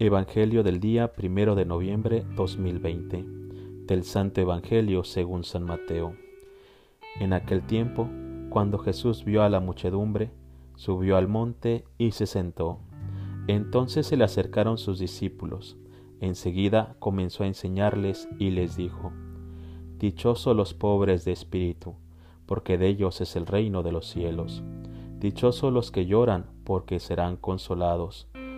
Evangelio del día primero de noviembre 2020 del Santo Evangelio según San Mateo. En aquel tiempo, cuando Jesús vio a la muchedumbre, subió al monte y se sentó. Entonces se le acercaron sus discípulos. Enseguida comenzó a enseñarles y les dijo, Dichosos los pobres de espíritu, porque de ellos es el reino de los cielos. Dichosos los que lloran, porque serán consolados.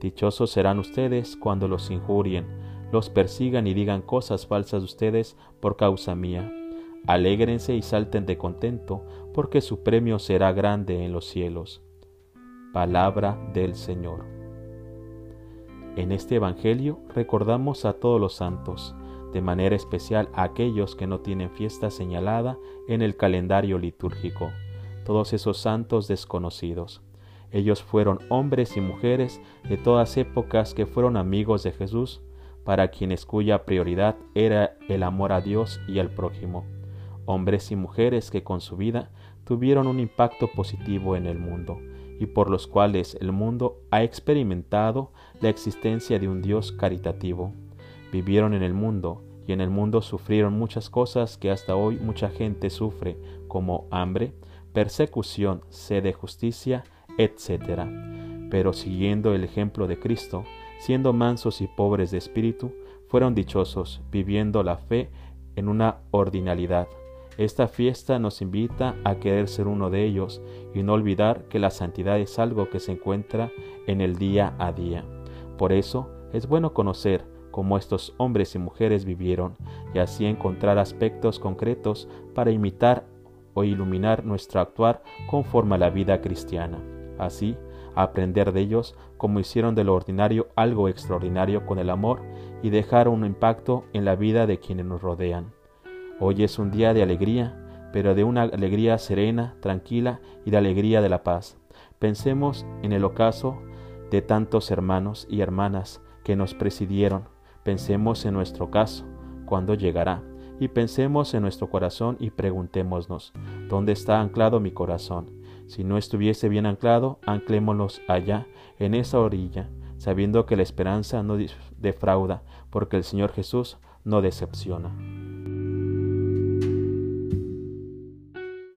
Dichosos serán ustedes cuando los injurien, los persigan y digan cosas falsas de ustedes por causa mía. Alégrense y salten de contento, porque su premio será grande en los cielos. Palabra del Señor. En este Evangelio recordamos a todos los santos, de manera especial a aquellos que no tienen fiesta señalada en el calendario litúrgico, todos esos santos desconocidos. Ellos fueron hombres y mujeres de todas épocas que fueron amigos de Jesús, para quienes cuya prioridad era el amor a Dios y al prójimo. Hombres y mujeres que con su vida tuvieron un impacto positivo en el mundo y por los cuales el mundo ha experimentado la existencia de un Dios caritativo. Vivieron en el mundo y en el mundo sufrieron muchas cosas que hasta hoy mucha gente sufre, como hambre, persecución, sed de justicia, etc. Pero siguiendo el ejemplo de Cristo, siendo mansos y pobres de espíritu, fueron dichosos, viviendo la fe en una ordinalidad. Esta fiesta nos invita a querer ser uno de ellos y no olvidar que la santidad es algo que se encuentra en el día a día. Por eso es bueno conocer cómo estos hombres y mujeres vivieron y así encontrar aspectos concretos para imitar o iluminar nuestro actuar conforme a la vida cristiana. Así, aprender de ellos como hicieron de lo ordinario algo extraordinario con el amor y dejar un impacto en la vida de quienes nos rodean. Hoy es un día de alegría, pero de una alegría serena, tranquila y de alegría de la paz. Pensemos en el ocaso de tantos hermanos y hermanas que nos presidieron. Pensemos en nuestro caso, cuándo llegará. Y pensemos en nuestro corazón y preguntémonos, ¿dónde está anclado mi corazón? Si no estuviese bien anclado, anclémonos allá, en esa orilla, sabiendo que la esperanza no defrauda, porque el Señor Jesús no decepciona.